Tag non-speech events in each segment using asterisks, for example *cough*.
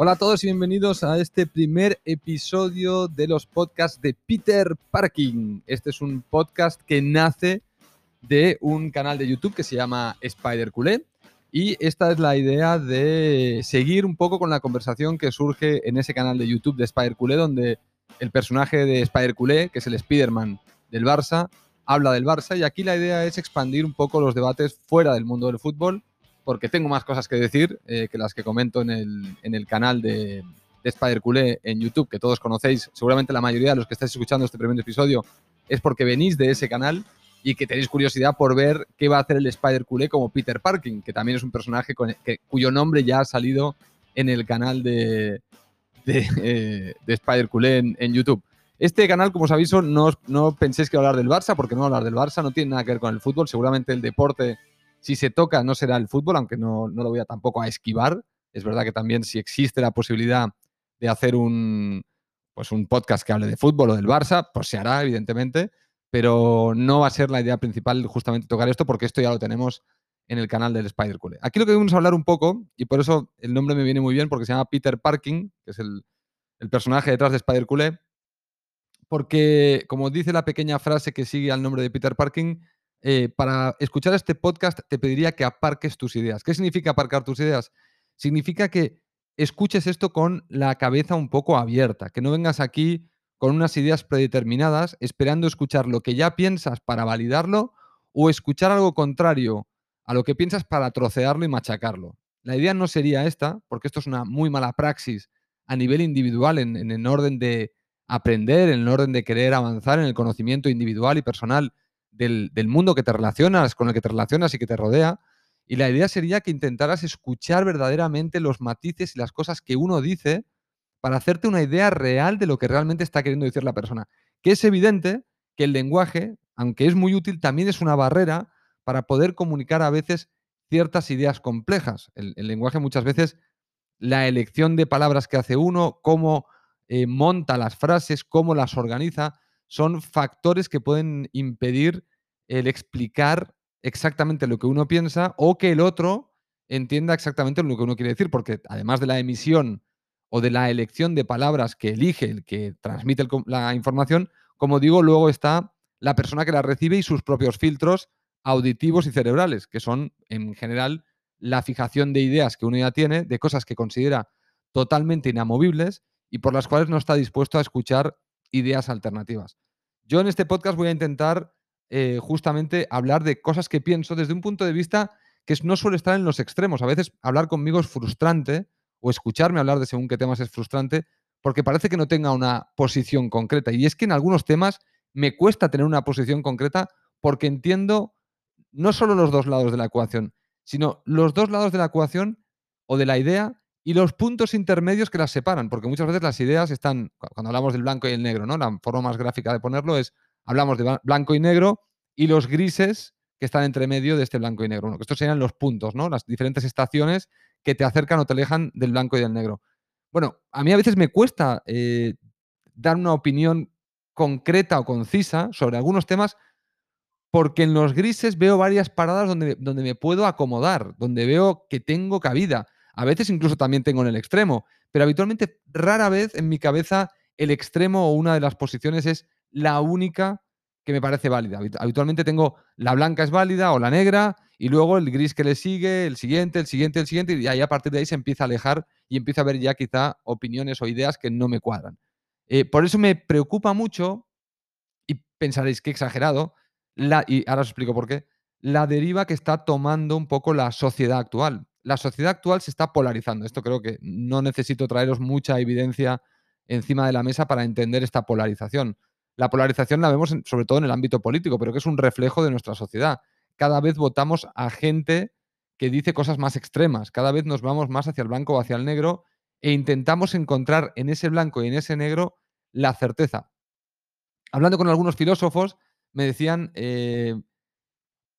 Hola a todos y bienvenidos a este primer episodio de los podcasts de Peter Parking. Este es un podcast que nace de un canal de YouTube que se llama Spider Culé. Y esta es la idea de seguir un poco con la conversación que surge en ese canal de YouTube de Spider Culé, donde el personaje de Spider Culé, que es el Spider-Man del Barça, habla del Barça. Y aquí la idea es expandir un poco los debates fuera del mundo del fútbol porque tengo más cosas que decir eh, que las que comento en el, canal de, de Spider Culé en YouTube, que todos conocéis. Seguramente la mayoría de los que estáis escuchando este primer episodio es porque venís de ese canal y que tenéis curiosidad por ver qué va a hacer el Spider Culé como Peter Parking, que también es un personaje cuyo nombre ya ha salido en el canal de, de, eh, Spider Culé en, YouTube. Este canal, como os aviso, no, no penséis que va a hablar del Barça, porque no va a hablar del Barça, no tiene nada que ver con el fútbol. Seguramente el deporte si se toca, no será el fútbol, aunque no, lo voy a tampoco a esquivar. Es verdad que también si existe la posibilidad de hacer un, pues un podcast que hable de fútbol o del Barça, pues se hará, evidentemente, pero no va a ser la idea principal justamente tocar esto porque esto ya lo tenemos en el canal del Spider Culé. Aquí lo que vamos a hablar un poco, y por eso el nombre me viene muy bien, porque se llama Peter Parking, que es el, el personaje detrás de Spider Culé, porque como dice la pequeña frase que sigue al nombre de Peter Parking, eh, para escuchar este podcast te pediría que aparques tus ideas. ¿Qué significa aparcar tus ideas? Significa que escuches esto con la cabeza un poco abierta, que no vengas aquí con unas ideas predeterminadas esperando escuchar lo que ya piensas para validarlo o escuchar algo contrario a lo que piensas para trocearlo y machacarlo. La idea no sería esta, porque esto es una muy mala praxis a nivel individual, en, en, en orden de aprender, en el orden de querer avanzar en el conocimiento individual y personal del, mundo que te relacionas, con el que te relacionas y que te rodea. Y la idea sería que intentaras escuchar verdaderamente los matices y las cosas que uno dice para hacerte una idea real de lo que realmente está queriendo decir la persona. Que es evidente que el lenguaje, aunque es muy útil, también es una barrera para poder comunicar a veces ciertas ideas complejas. El, lenguaje muchas veces, la elección de palabras que hace uno, cómo eh, monta las frases, cómo las organiza, son factores que pueden impedir el explicar exactamente lo que uno piensa o que el otro entienda exactamente lo que uno quiere decir, porque además de la emisión o de la elección de palabras que elige el que transmite la información, como digo, luego está la persona que la recibe y sus propios filtros auditivos y cerebrales, que son en general la fijación de ideas que uno ya tiene, de cosas que considera totalmente inamovibles y por las cuales no está dispuesto a escuchar ideas alternativas. Yo en este podcast voy a intentar eh, justamente hablar de cosas que pienso desde un punto de vista que no suele estar en los extremos. A veces hablar conmigo es frustrante o escucharme hablar de según qué temas es frustrante porque parece que no tenga una posición concreta. Y es que en algunos temas me cuesta tener una posición concreta porque entiendo no solo los dos lados de la ecuación, sino los dos lados de la ecuación o de la idea y los puntos intermedios que las separan, porque muchas veces las ideas están, cuando hablamos del blanco y el negro, ¿no? La forma más gráfica de ponerlo es, hablamos de blanco y negro y los grises que están entre medio de este blanco y negro. que estos serían los puntos, ¿no? Las diferentes estaciones que te acercan o te alejan del blanco y del negro. Bueno, a mí a veces me cuesta eh, dar una opinión concreta o concisa sobre algunos temas porque en los grises veo varias paradas donde, donde me puedo acomodar, donde veo que tengo cabida. A veces incluso también tengo en el extremo, pero habitualmente rara vez en mi cabeza el extremo o una de las posiciones es la única que me parece válida. Habitualmente tengo la blanca es válida o la negra y luego el gris que le sigue, el siguiente, el siguiente, el siguiente y ahí a partir de ahí se empieza a alejar y empieza a ver ya quizá opiniones o ideas que no me cuadran. Eh, por eso me preocupa mucho y pensaréis que exagerado, y ahora os explico por qué, la deriva que está tomando un poco la sociedad actual la sociedad actual se está polarizando. Esto creo que no necesito traeros mucha evidencia encima de la mesa para entender esta polarización. La polarización la vemos sobre todo en el ámbito político, pero que es un reflejo de nuestra sociedad. Cada vez votamos a gente que dice cosas más extremas, cada vez nos vamos más hacia el blanco o hacia el negro e intentamos encontrar en ese blanco y en ese negro la certeza. Hablando con algunos filósofos, me decían, eh,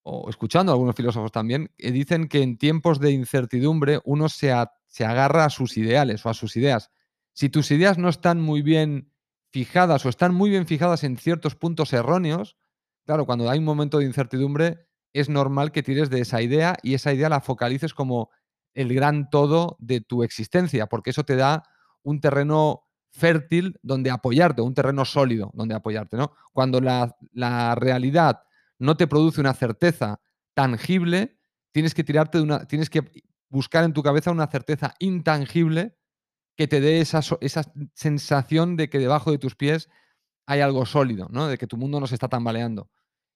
o escuchando a algunos filósofos también, que dicen que en tiempos de incertidumbre uno se, se agarra a sus ideales o a sus ideas. Si tus ideas no están muy bien fijadas o están muy bien fijadas en ciertos puntos erróneos, claro, cuando hay un momento de incertidumbre es normal que tires de esa idea y esa idea la focalices como el gran todo de tu existencia, porque eso te da un terreno fértil donde apoyarte, un terreno sólido donde apoyarte, ¿no? Cuando la, la realidad no te produce una certeza tangible, tienes que tirarte de una, tienes que buscar en tu cabeza una certeza intangible que te dé esa, esa sensación de que debajo de tus pies hay algo sólido, ¿no? De que tu mundo no se está tambaleando.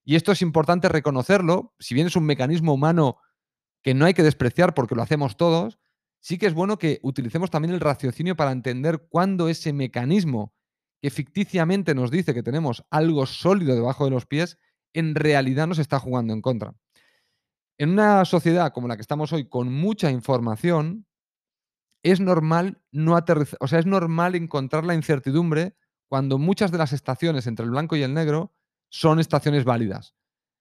Y esto es importante reconocerlo, si bien es un mecanismo humano que no hay que despreciar porque lo hacemos todos, sí que es bueno que utilicemos también el raciocinio para entender cuándo ese mecanismo que ficticiamente nos dice que tenemos algo sólido debajo de los pies, en realidad nos está jugando en contra. En una sociedad como la que estamos hoy, con mucha información, es normal no aterrizar, o sea, es normal encontrar la incertidumbre cuando muchas de las estaciones entre el blanco y el negro son estaciones válidas.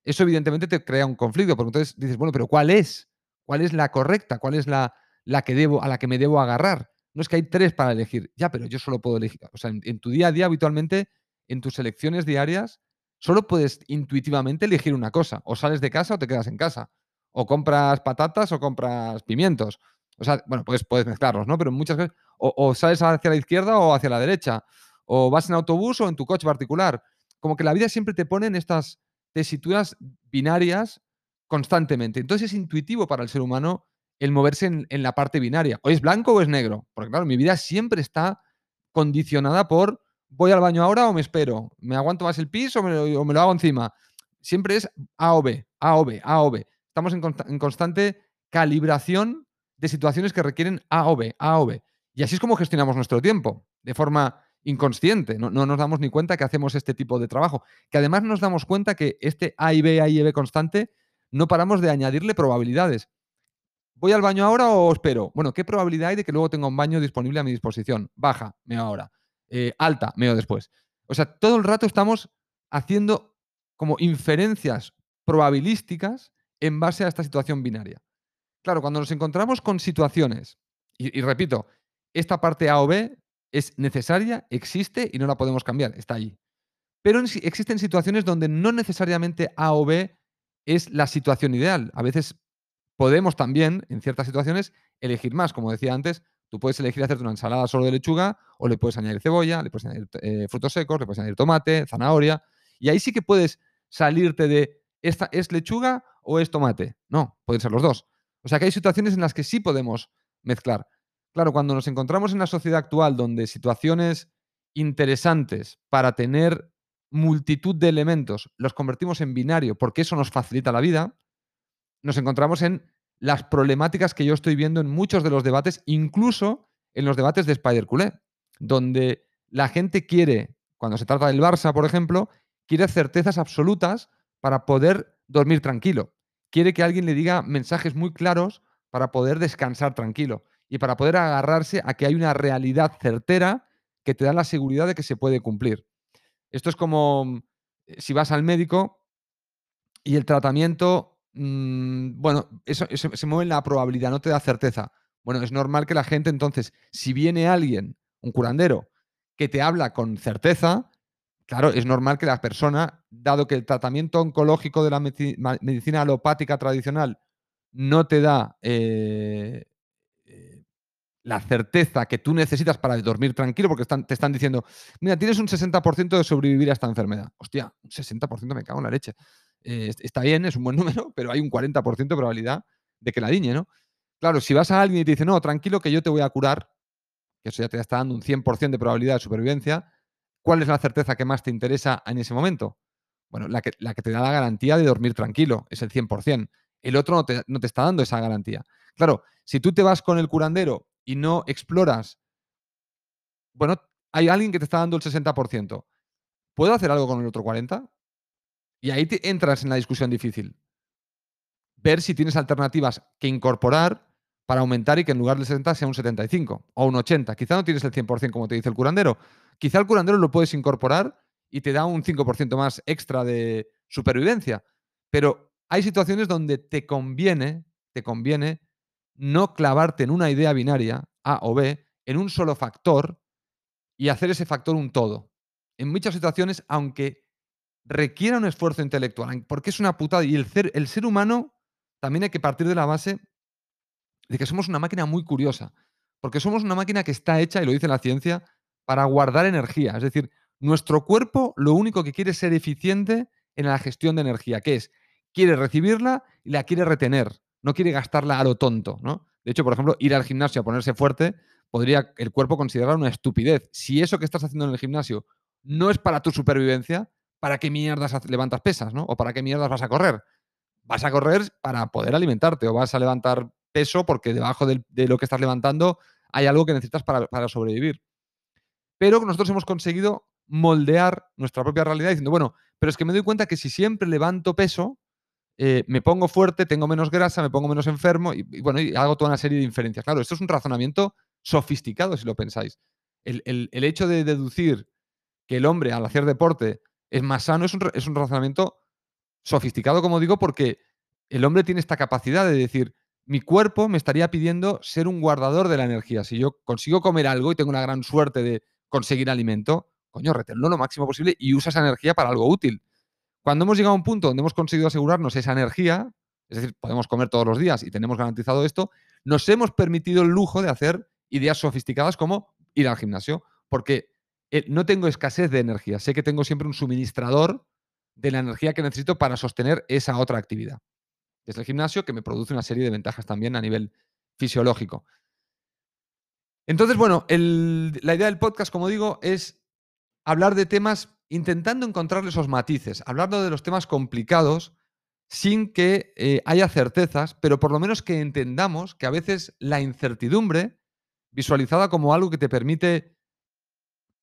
Eso evidentemente te crea un conflicto, porque entonces dices, bueno, pero ¿cuál es? ¿Cuál es la correcta? ¿Cuál es la, la que debo, a la que me debo agarrar? No es que hay tres para elegir. Ya, pero yo solo puedo elegir. O sea, en, tu día a día, habitualmente, en tus elecciones diarias, solo puedes intuitivamente elegir una cosa. O sales de casa o te quedas en casa. O compras patatas o compras pimientos. O sea, bueno, puedes, puedes mezclarlos, ¿no? Pero muchas veces, o, sales hacia la izquierda o hacia la derecha. O vas en autobús o en tu coche particular. Como que la vida siempre te pone en estas tesituras binarias constantemente. Entonces es intuitivo para el ser humano el moverse en, la parte binaria. O es blanco o es negro. Porque claro, mi vida siempre está condicionada por voy al baño ahora o me espero. ¿Me aguanto más el piso o me, lo, hago encima? Siempre es A o B, A o B, A o B. Estamos en, constante calibración de situaciones que requieren A o B, A o B. Y así es como gestionamos nuestro tiempo, de forma inconsciente. No, nos damos ni cuenta que hacemos este tipo de trabajo. Que además nos damos cuenta que este A y B, A y B constante, no paramos de añadirle probabilidades. ¿Voy al baño ahora o espero? Bueno, ¿qué probabilidad hay de que luego tenga un baño disponible a mi disposición? Baja, meo ahora. Eh, alta, meo después. O sea, todo el rato estamos haciendo como inferencias probabilísticas en base a esta situación binaria. Claro, cuando nos encontramos con situaciones, y repito, esta parte A o B es necesaria, existe y no la podemos cambiar, está ahí. Pero existen situaciones donde no necesariamente A o B es la situación ideal. A veces podemos también, en ciertas situaciones, elegir más. Como decía antes, tú puedes elegir hacerte una ensalada solo de lechuga o le puedes añadir cebolla, le puedes añadir eh, frutos secos, le puedes añadir tomate, zanahoria. Y ahí sí que puedes salirte de, ¿esta es lechuga o es tomate? No, pueden ser los dos. O sea que hay situaciones en las que sí podemos mezclar. Claro, cuando nos encontramos en la sociedad actual donde situaciones interesantes para tener multitud de elementos los convertimos en binario porque eso nos facilita la vida, nos encontramos en las problemáticas que yo estoy viendo en muchos de los debates, incluso en los debates de Spider Culé, donde la gente quiere, cuando se trata del Barça, por ejemplo, quiere certezas absolutas para poder dormir tranquilo. Quiere que alguien le diga mensajes muy claros para poder descansar tranquilo y para poder agarrarse a que hay una realidad certera que te da la seguridad de que se puede cumplir. Esto es como eh, si vas al médico y el tratamiento, mm, bueno, eso, se mueve en la probabilidad, no te da certeza. Bueno, es normal que la gente entonces, si viene alguien, un curandero, que te habla con certeza, claro, es normal que la persona, dado que el tratamiento oncológico de la medicina alopática tradicional no te da eh, la certeza que tú necesitas para dormir tranquilo, porque te están diciendo, mira, tienes un 60% de sobrevivir a esta enfermedad. Hostia, un 60% me cago en la leche. Eh, está bien, es un buen *laughs* número, pero hay un 40% de probabilidad de que la diñe, ¿no? Claro, si vas a alguien y te dice, no, tranquilo que yo te voy a curar, que eso ya te está dando un 100% de probabilidad de supervivencia, ¿cuál es la certeza que más te interesa en ese momento? Bueno, la que, te da la garantía de dormir tranquilo, es el 100%. El otro no te, no te está dando esa garantía. Claro, si tú te vas con el curandero y no exploras, bueno, hay alguien que te está dando el 60%. ¿Puedo hacer algo con el otro 40%? Y ahí entras en la discusión difícil. Ver si tienes alternativas que incorporar para aumentar y que en lugar del 60 sea un 75 o un 80. Quizá no tienes el 100% como te dice el curandero. Quizá el curandero lo puedes incorporar y te da un 5% más extra de supervivencia. Pero hay situaciones donde te conviene, te conviene no clavarte en una idea binaria, A o B, en un solo factor y hacer ese factor un todo. En muchas situaciones, aunque requiera un esfuerzo intelectual, porque es una putada, y el ser, el ser humano también hay que partir de la base de que somos una máquina muy curiosa, porque somos una máquina que está hecha, y lo dice la ciencia, para guardar energía. Es decir, nuestro cuerpo lo único que quiere es ser eficiente en la gestión de energía, que es, quiere recibirla y la quiere retener, no quiere gastarla a lo tonto, ¿no? De hecho, por ejemplo, ir al gimnasio a ponerse fuerte podría el cuerpo considerar una estupidez. Si eso que estás haciendo en el gimnasio no es para tu supervivencia, ¿para qué mierdas levantas pesas, ¿no? O para qué mierdas vas a correr. Vas a correr para poder alimentarte o vas a levantar peso porque debajo de, lo que estás levantando hay algo que necesitas para, sobrevivir. Pero nosotros hemos conseguido moldear nuestra propia realidad diciendo, bueno, pero es que me doy cuenta que si siempre levanto peso, eh, me pongo fuerte, tengo menos grasa, me pongo menos enfermo y, bueno, y hago toda una serie de inferencias. Claro, esto es un razonamiento sofisticado si lo pensáis. El, hecho de deducir que el hombre al hacer deporte es más sano es un, es un razonamiento sofisticado, como digo, porque el hombre tiene esta capacidad de decir, mi cuerpo me estaría pidiendo ser un guardador de la energía. Si yo consigo comer algo y tengo una gran suerte de conseguir alimento, coño, retenerlo lo máximo posible y usa esa energía para algo útil. Cuando hemos llegado a un punto donde hemos conseguido asegurarnos esa energía, es decir, podemos comer todos los días y tenemos garantizado esto, nos hemos permitido el lujo de hacer ideas sofisticadas como ir al gimnasio, porque eh, no tengo escasez de energía, sé que tengo siempre un suministrador de la energía que necesito para sostener esa otra actividad. Es el gimnasio que me produce una serie de ventajas también a nivel fisiológico. Entonces, bueno, la idea del podcast, como digo, es hablar de temas intentando encontrarle esos matices, hablando de los temas complicados sin que eh, haya certezas, pero por lo menos que entendamos que a veces la incertidumbre, visualizada como algo que te permite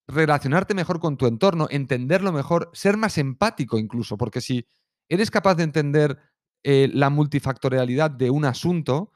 relacionarte mejor con tu entorno, entenderlo mejor, ser más empático incluso, porque si eres capaz de entender eh, la multifactorialidad de un asunto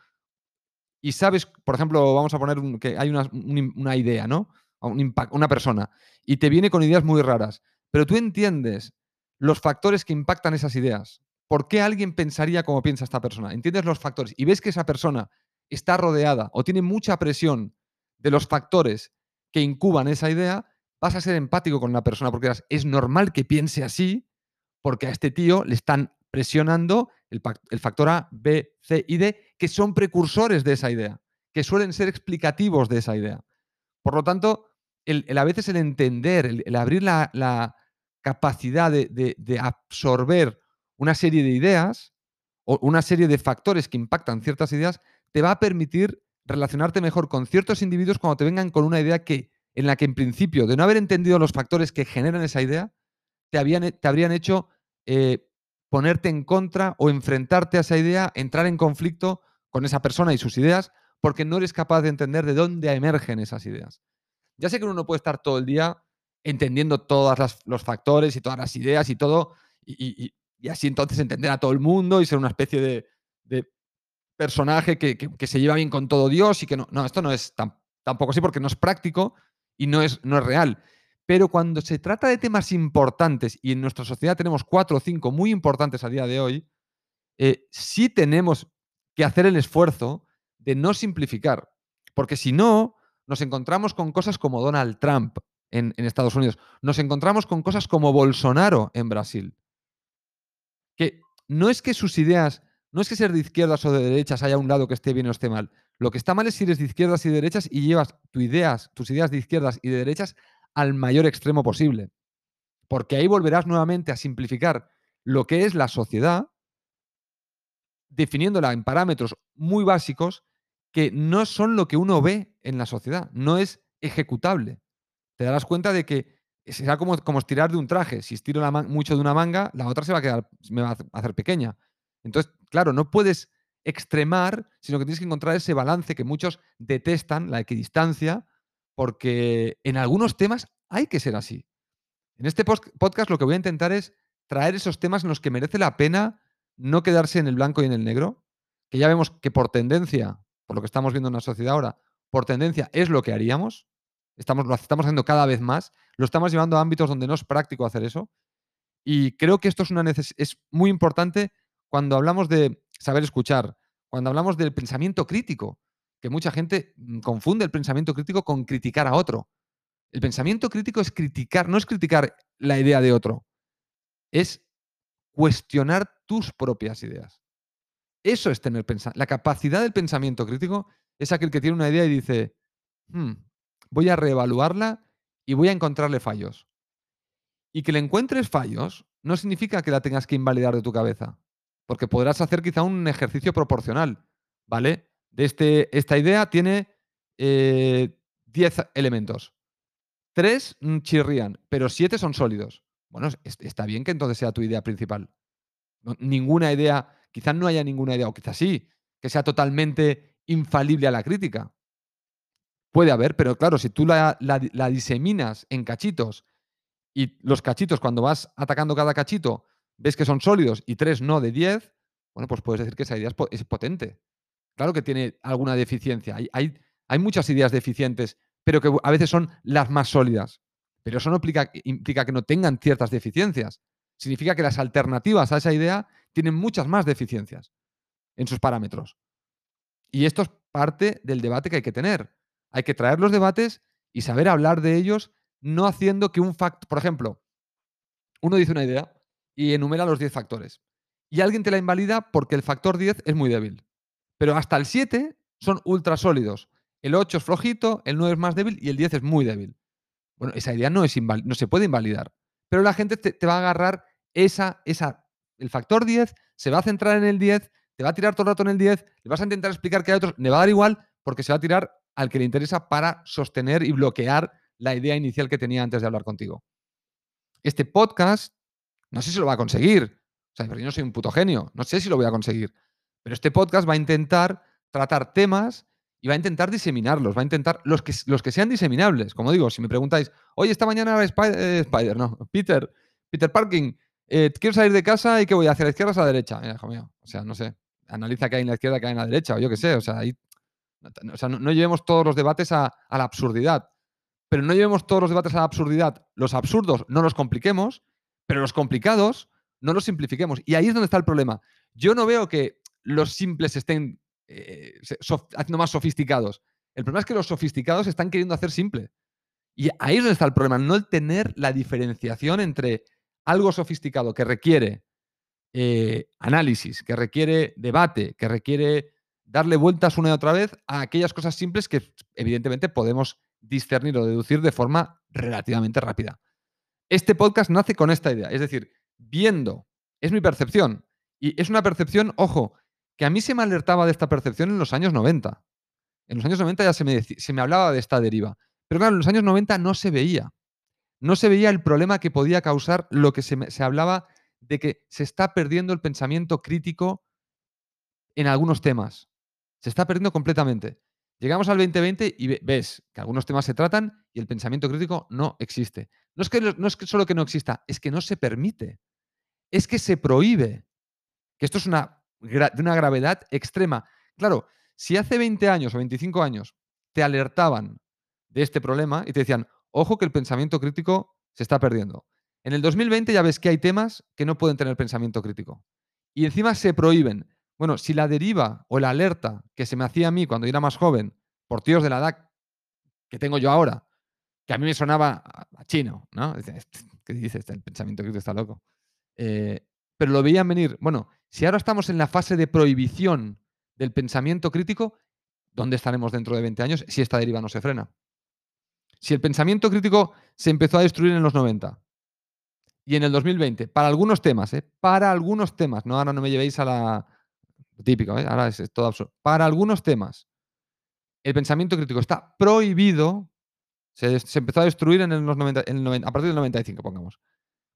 y sabes, por ejemplo, vamos a poner que hay una, una idea, ¿no? una persona, y te viene con ideas muy raras, pero tú entiendes los factores que impactan esas ideas. ¿Por qué alguien pensaría como piensa esta persona? Entiendes los factores y ves que esa persona está rodeada o tiene mucha presión de los factores que incuban esa idea, vas a ser empático con la persona porque es normal que piense así porque a este tío le están presionando el, factor A, B, C y D, que son precursores de esa idea, que suelen ser explicativos de esa idea. Por lo tanto, a veces el entender, el, abrir la, capacidad de, absorber una serie de ideas o una serie de factores que impactan ciertas ideas, te va a permitir relacionarte mejor con ciertos individuos cuando te vengan con una idea que, en la que en principio, de no haber entendido los factores que generan esa idea, te, habían, te habrían hecho eh, ponerte en contra o enfrentarte a esa idea, entrar en conflicto con esa persona y sus ideas, porque no eres capaz de entender de dónde emergen esas ideas. Ya sé que uno no puede estar todo el día entendiendo todos los factores y todas las ideas y todo, y, así entonces entender a todo el mundo y ser una especie de, personaje que, se lleva bien con todo Dios y que no, no, esto no es tampoco así porque no es práctico y no es, no es real. Pero cuando se trata de temas importantes, y en nuestra sociedad tenemos cuatro o cinco muy importantes a día de hoy, eh, sí tenemos que hacer el esfuerzo de no simplificar. Porque si no, nos encontramos con cosas como Donald Trump en, Estados Unidos, nos encontramos con cosas como Bolsonaro en Brasil. Que no es que sus ideas, no es que ser de izquierdas o de derechas haya un lado que esté bien o esté mal. Lo que está mal es si eres de izquierdas y de derechas y llevas tus ideas, tus ideas de izquierdas y de derechas al mayor extremo posible. Porque ahí volverás nuevamente a simplificar lo que es la sociedad, definiéndola en parámetros muy básicos que no son lo que uno ve en la sociedad, no es ejecutable. Te darás cuenta de que será como, como estirar de un traje. Si estiro mucho de una manga, la otra se va a quedar, me va a hacer pequeña. Entonces, claro, no puedes extremar, sino que tienes que encontrar ese balance que muchos detestan, la equidistancia, porque en algunos temas hay que ser así. En este podcast lo que voy a intentar es traer esos temas en los que merece la pena no quedarse en el blanco y en el negro, que ya vemos que por tendencia por lo que estamos viendo en la sociedad ahora, por tendencia es lo que haríamos. Estamos, lo estamos haciendo cada vez más. Lo estamos llevando a ámbitos donde no es práctico hacer eso. Y creo que esto es, una es muy importante cuando hablamos de saber escuchar, cuando hablamos del pensamiento crítico, que mucha gente mm, confunde el pensamiento crítico con criticar a otro. El pensamiento crítico es criticar, no es criticar la idea de otro, es cuestionar tus propias ideas. Eso es tener pensamiento. La capacidad del pensamiento crítico es aquel que tiene una idea y dice, "Hmm, voy a reevaluarla y voy a encontrarle fallos. Y que le encuentres fallos no significa que la tengas que invalidar de tu cabeza, porque podrás hacer quizá un ejercicio proporcional, ¿vale? De este, esta idea tiene 10 elementos. Tres mm, chirrían, pero siete son sólidos. Bueno, está bien que entonces sea tu idea principal. ninguna idea, quizás no haya ninguna idea, o quizás sí, que sea totalmente infalible a la crítica. Puede haber, pero claro, si tú la, diseminas en cachitos y los cachitos, cuando vas atacando cada cachito, ves que son sólidos y tres no de diez, bueno, pues puedes decir que esa idea es, potente. Claro que tiene alguna deficiencia. hay, hay muchas ideas deficientes, pero que a veces son las más sólidas. Pero eso no implica, implica que no tengan ciertas deficiencias. Significa que las alternativas a esa idea tienen muchas más deficiencias en sus parámetros. Y esto es parte del debate que hay que tener. Hay que traer los debates y saber hablar de ellos, no haciendo que un factor, por ejemplo, uno dice una idea y enumera los 10 factores. Y alguien te la invalida porque el factor 10 es muy débil. Pero hasta el 7 son ultra sólidos. El 8 es flojito, el 9 es más débil y el 10 es muy débil. Bueno, esa idea no, es no se puede invalidar. Pero la gente te, va a agarrar esa, esa, el factor 10, se va a centrar en el 10, te va a tirar todo el rato en el 10, le vas a intentar explicar que hay otros, le va a dar igual porque se va a tirar al que le interesa para sostener y bloquear la idea inicial que tenía antes de hablar contigo. Este podcast, no sé si lo va a conseguir. O sea, yo no soy un puto genio, no sé si lo voy a conseguir. Pero este podcast va a intentar tratar temas y va a intentar diseminarlos, va a intentar los que, los que sean diseminables. Como digo, si me preguntáis, oye, esta mañana Spider, eh, Spider no, *laughs* Peter, Peter Parking, eh, quiero salir de casa y ¿qué voy? ¿Hacia la izquierda o a la derecha? Hijo mío, o sea, no sé, analiza qué hay en la izquierda, qué hay en la derecha, o yo qué sé, o sea, ahí, o sea no, llevemos todos los debates a, a la absurdidad, pero no llevemos todos los debates a la absurdidad. Los absurdos no los compliquemos, pero los complicados no los simplifiquemos. Y ahí es donde está el problema. Yo no veo que los simples estén eh, haciendo más sofisticados. El problema es que los sofisticados están queriendo hacer simple. Y ahí es donde está el problema, no tener la diferenciación entre algo sofisticado que requiere eh, análisis, que requiere debate, que requiere darle vueltas una y otra vez a aquellas cosas simples que evidentemente podemos discernir o deducir de forma relativamente rápida. Este podcast nace con esta idea, es decir, viendo, es mi percepción, y es una percepción, ojo, que a mí se me alertaba de esta percepción en los años 90. En los años 90 ya se me, se me hablaba de esta deriva. Pero claro, en los años 90 no se veía. No se veía el problema que podía causar lo que se, se hablaba de que se está perdiendo el pensamiento crítico en algunos temas. Se está perdiendo completamente. Llegamos al 2020 y ves que algunos temas se tratan y el pensamiento crítico no existe. No es, que, no es que solo que no exista, es que no se permite. Es que se prohíbe. Que esto es una de una gravedad extrema. Claro, si hace 20 años o 25 años te alertaban de este problema y te decían, ojo que el pensamiento crítico se está perdiendo. En el 2020 ya ves que hay temas que no pueden tener pensamiento crítico. Y encima se prohíben. Bueno, si la deriva o la alerta que se me hacía a mí cuando era más joven, por tíos de la edad que tengo yo ahora, que a mí me sonaba chino, ¿no? ¿Qué dices? El pensamiento crítico está loco. Eh, pero lo veían venir. Bueno, si ahora estamos en la fase de prohibición del pensamiento crítico, ¿dónde estaremos dentro de 20 años si esta deriva no se frena? Si el pensamiento crítico se empezó a destruir en los 90 y en el 2020, para algunos temas, ¿eh? para algunos temas, no ahora no me llevéis a la típico, ¿eh? ahora es, todo absurdo, para algunos temas, el pensamiento crítico está prohibido, se, empezó a destruir en, los 90, a partir del 95, pongamos.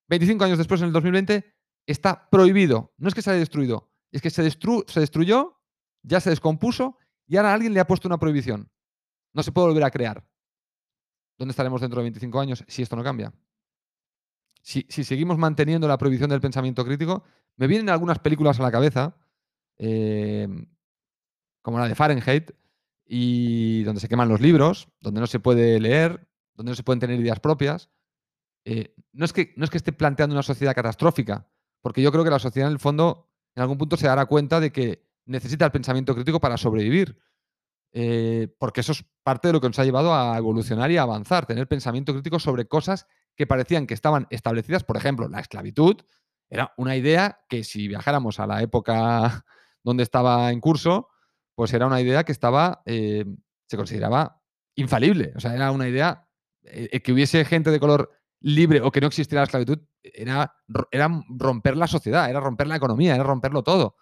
25 años después, en el 2020, está prohibido. No es que se haya destruido, es que se, se destruyó, ya se descompuso y ahora alguien le ha puesto una prohibición. No se puede volver a crear. ¿Dónde estaremos dentro de 25 años si esto no cambia? Si, seguimos manteniendo la prohibición del pensamiento crítico, me vienen algunas películas a la cabeza, eh, como la de Fahrenheit, y donde se queman los libros, donde no se puede leer, donde no se pueden tener ideas propias. Eh, no, es que, no es que esté planteando una sociedad catastrófica, porque yo creo que la sociedad en el fondo, en algún punto, se dará cuenta de que necesita el pensamiento crítico para sobrevivir. Eh, porque eso es parte de lo que nos ha llevado a evolucionar y a avanzar, tener pensamiento crítico sobre cosas que parecían que estaban establecidas. Por ejemplo, la esclavitud era una idea que si viajáramos a la época donde estaba en curso, pues era una idea que estaba, eh, se consideraba infalible. O sea, era una idea eh, que hubiese gente de color libre o que no existiera la esclavitud, era, era romper la sociedad, era romper la economía, era romperlo todo.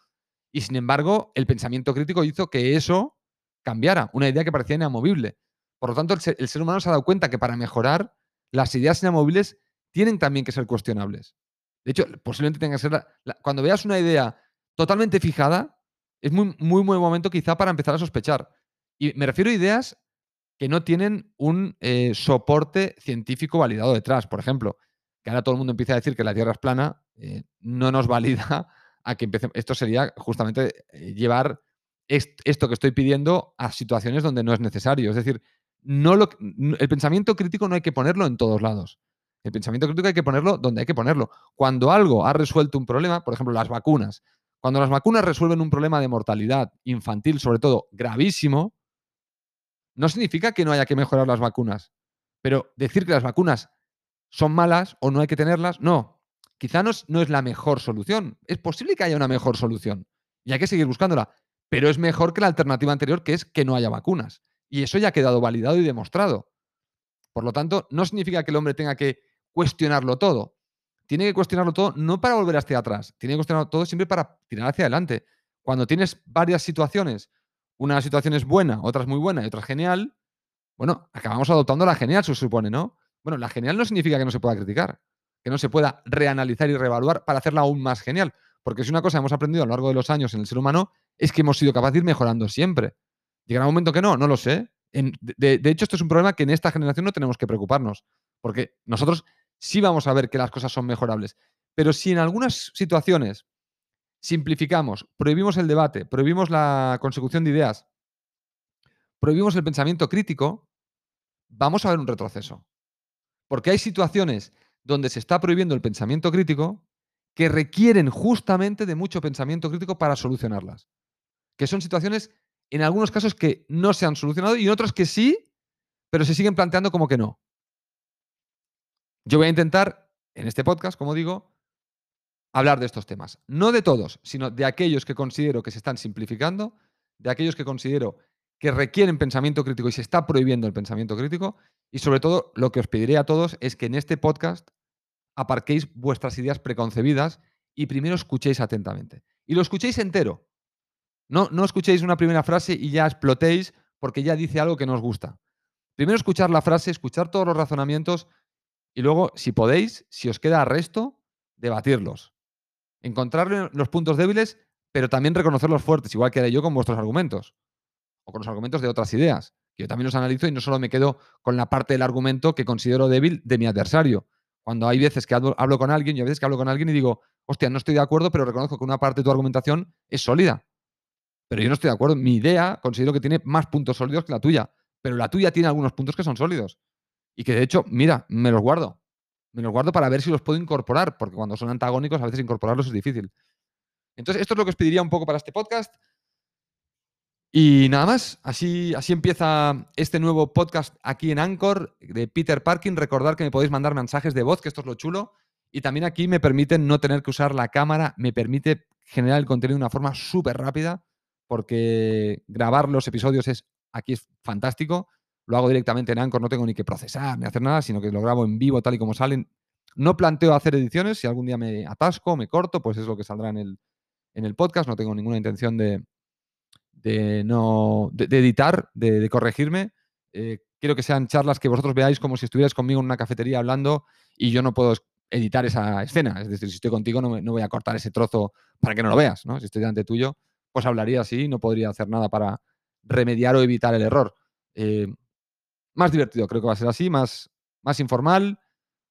Y sin embargo, el pensamiento crítico hizo que eso cambiara, una idea que parecía inamovible. Por lo tanto, el ser, humano se ha dado cuenta que para mejorar, las ideas inamovibles tienen también que ser cuestionables. De hecho, posiblemente tenga que ser. cuando veas una idea totalmente fijada, es muy, muy buen momento quizá para empezar a sospechar. Y me refiero a ideas que no tienen un eh, soporte científico validado detrás. Por ejemplo, que ahora todo el mundo empieza a decir que la Tierra es plana, eh, no nos *laughs* valida a que empecemos. Esto sería justamente eh, llevar esto que estoy pidiendo a situaciones donde no es necesario. Es decir, no lo, el pensamiento crítico no hay que ponerlo en todos lados. El pensamiento crítico hay que ponerlo donde hay que ponerlo. Cuando algo ha resuelto un problema, por ejemplo, las vacunas, cuando las vacunas resuelven un problema de mortalidad infantil, sobre todo gravísimo, no significa que no haya que mejorar las vacunas. Pero decir que las vacunas son malas o no hay que tenerlas, no. Quizá no es, la mejor solución. Es posible que haya una mejor solución y hay que seguir buscándola. Pero es mejor que la alternativa anterior, que es que no haya vacunas. Y eso ya ha quedado validado y demostrado. Por lo tanto, no significa que el hombre tenga que cuestionarlo todo. Tiene que cuestionarlo todo no para volver hacia atrás, tiene que cuestionarlo todo siempre para tirar hacia adelante. Cuando tienes varias situaciones, una situación es buena, otra es muy buena y otra es genial, bueno, acabamos adoptando la genial, se supone, ¿no? Bueno, la genial no significa que no se pueda criticar, que no se pueda reanalizar y reevaluar para hacerla aún más genial. Porque si una cosa hemos aprendido a lo largo de los años en el ser humano es que hemos sido capaces de ir mejorando siempre. ¿Llegará un momento que no? No lo sé. de, hecho, esto es un problema que en esta generación no tenemos que preocuparnos, porque nosotros sí vamos a ver que las cosas son mejorables. Pero si en algunas situaciones simplificamos, prohibimos el debate, prohibimos la consecución de ideas, prohibimos el pensamiento crítico, vamos a ver un retroceso. Porque hay situaciones donde se está prohibiendo el pensamiento crítico que requieren justamente de mucho pensamiento crítico para solucionarlas. Que son situaciones, en algunos casos, que no se han solucionado y en otros que sí, pero se siguen planteando como que no. Yo voy a intentar, en este podcast, como digo, hablar de estos temas. No de todos, sino de aquellos que considero que se están simplificando, de aquellos que considero que requieren pensamiento crítico y se está prohibiendo el pensamiento crítico. Y sobre todo, lo que os pediré a todos es que en este podcast aparquéis vuestras ideas preconcebidas y primero escuchéis atentamente. Y lo escuchéis entero. No, no escuchéis una primera frase y ya explotéis porque ya dice algo que no os gusta. Primero escuchar la frase, escuchar todos los razonamientos y luego, si podéis, si os queda resto, debatirlos. Encontrar los puntos débiles, pero también reconocer los fuertes, igual que haré yo con vuestros argumentos o con los argumentos de otras ideas. Que yo también los analizo y no solo me quedo con la parte del argumento que considero débil de mi adversario, cuando hay veces que hablo, con alguien y a veces que hablo con alguien y digo, hostia, no estoy de acuerdo, pero reconozco que una parte de tu argumentación es sólida. Pero yo no estoy de acuerdo. Mi idea considero que tiene más puntos sólidos que la tuya, pero la tuya tiene algunos puntos que son sólidos. Y que de hecho, mira, me los guardo. Me los guardo para ver si los puedo incorporar, porque cuando son antagónicos a veces incorporarlos es difícil. Entonces, esto es lo que os pediría un poco para este podcast. Y nada más, así, así empieza este nuevo podcast aquí en Anchor de Peter Parkin. Recordar que me podéis mandar mensajes de voz, que esto es lo chulo. Y también aquí me permite no tener que usar la cámara, me permite generar el contenido de una forma súper rápida, porque grabar los episodios es aquí es fantástico. Lo hago directamente en Anchor, no tengo ni que procesar ni hacer nada, sino que lo grabo en vivo tal y como salen. No planteo hacer ediciones, si algún día me atasco, me corto, pues es lo que saldrá en el, en el podcast. No tengo ninguna intención de, de, no, de, editar, de, corregirme. Eh, quiero que sean charlas que vosotros veáis como si estuvierais conmigo en una cafetería hablando y yo no puedo editar esa escena. Es decir, si estoy contigo no, no voy a cortar ese trozo para que no lo veas. ¿no? Si estoy delante tuyo, pues hablaría así, no podría hacer nada para remediar o evitar el error. Eh, más divertido, creo que va a ser así, más, más informal,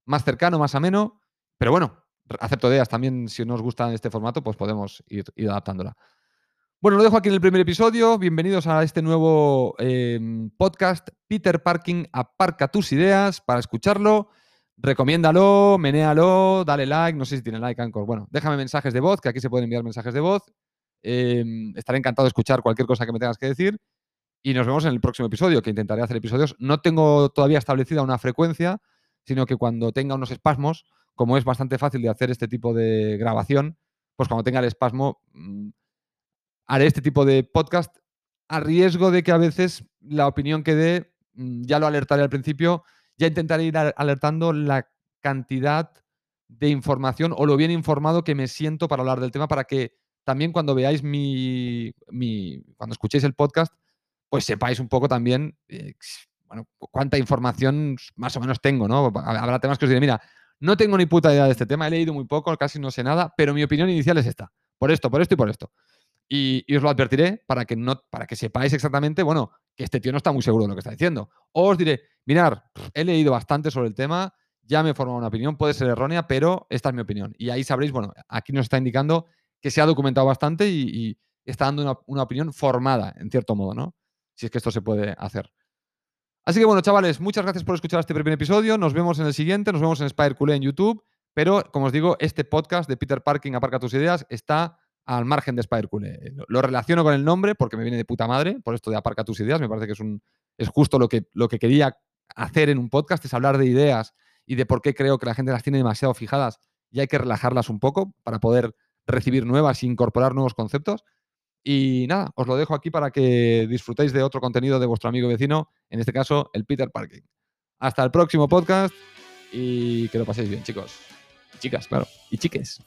más cercano, más ameno. Pero bueno, acepto ideas también. Si no os gusta este formato, pues podemos ir, adaptándola. Bueno, lo dejo aquí en el primer episodio. Bienvenidos a este nuevo em, podcast. Peter Parking aparca tus ideas para escucharlo. Recomiéndalo, menéalo, dale like. No sé si tiene like, Anchor. Bueno, déjame mensajes de voz, que aquí se pueden enviar mensajes de voz. Em, estaré encantado de escuchar cualquier cosa que me tengas que decir. Y nos vemos en el próximo episodio, que intentaré hacer episodios. No tengo todavía establecida una frecuencia, sino que cuando tenga unos espasmos, como es bastante fácil de hacer este tipo de grabación, pues cuando tenga el espasmo mm, haré este tipo de podcast a riesgo de que a veces la opinión que dé, mm, ya lo alertaré al principio, ya intentaré ir alertando la cantidad de información o lo bien informado que me siento para hablar del tema para que también cuando veáis mi, mi cuando escuchéis el podcast, pues sepáis un poco también eh, bueno, cuánta información más o menos tengo, ¿no? Habrá temas que os diré, mira, no tengo ni puta idea de este tema, he leído muy poco, casi no sé nada, pero mi opinión inicial es esta, por esto, por esto y por esto. Y, os lo advertiré para que, no, para que sepáis exactamente, bueno, que este tío no está muy seguro de lo que está diciendo. O os diré, mirar, he leído bastante sobre el tema, ya me he formado una opinión, puede ser errónea, pero esta es mi opinión. Y ahí sabréis, bueno, aquí nos está indicando que se ha documentado bastante y, está dando una, una, opinión formada, en cierto modo, ¿no? Si es que esto se puede hacer. Así que bueno, chavales, muchas gracias por escuchar este primer episodio. Nos vemos en el siguiente, nos vemos en Spider en YouTube. Pero, como os digo, este podcast de Peter Parking, Aparca tus ideas, está al margen de Spider Lo, relaciono con el nombre porque me viene de puta madre, por esto de Aparca tus ideas. Me parece que es, un, es justo lo que, lo que quería hacer en un podcast, es hablar de ideas y de por qué creo que la gente las tiene demasiado fijadas y hay que relajarlas un poco para poder recibir nuevas e incorporar nuevos conceptos. Y nada, os lo dejo aquí para que disfrutéis de otro contenido de vuestro amigo vecino, en este caso el Peter Parking. Hasta el próximo podcast y que lo paséis bien, chicos. chicas, claro. Y chiques.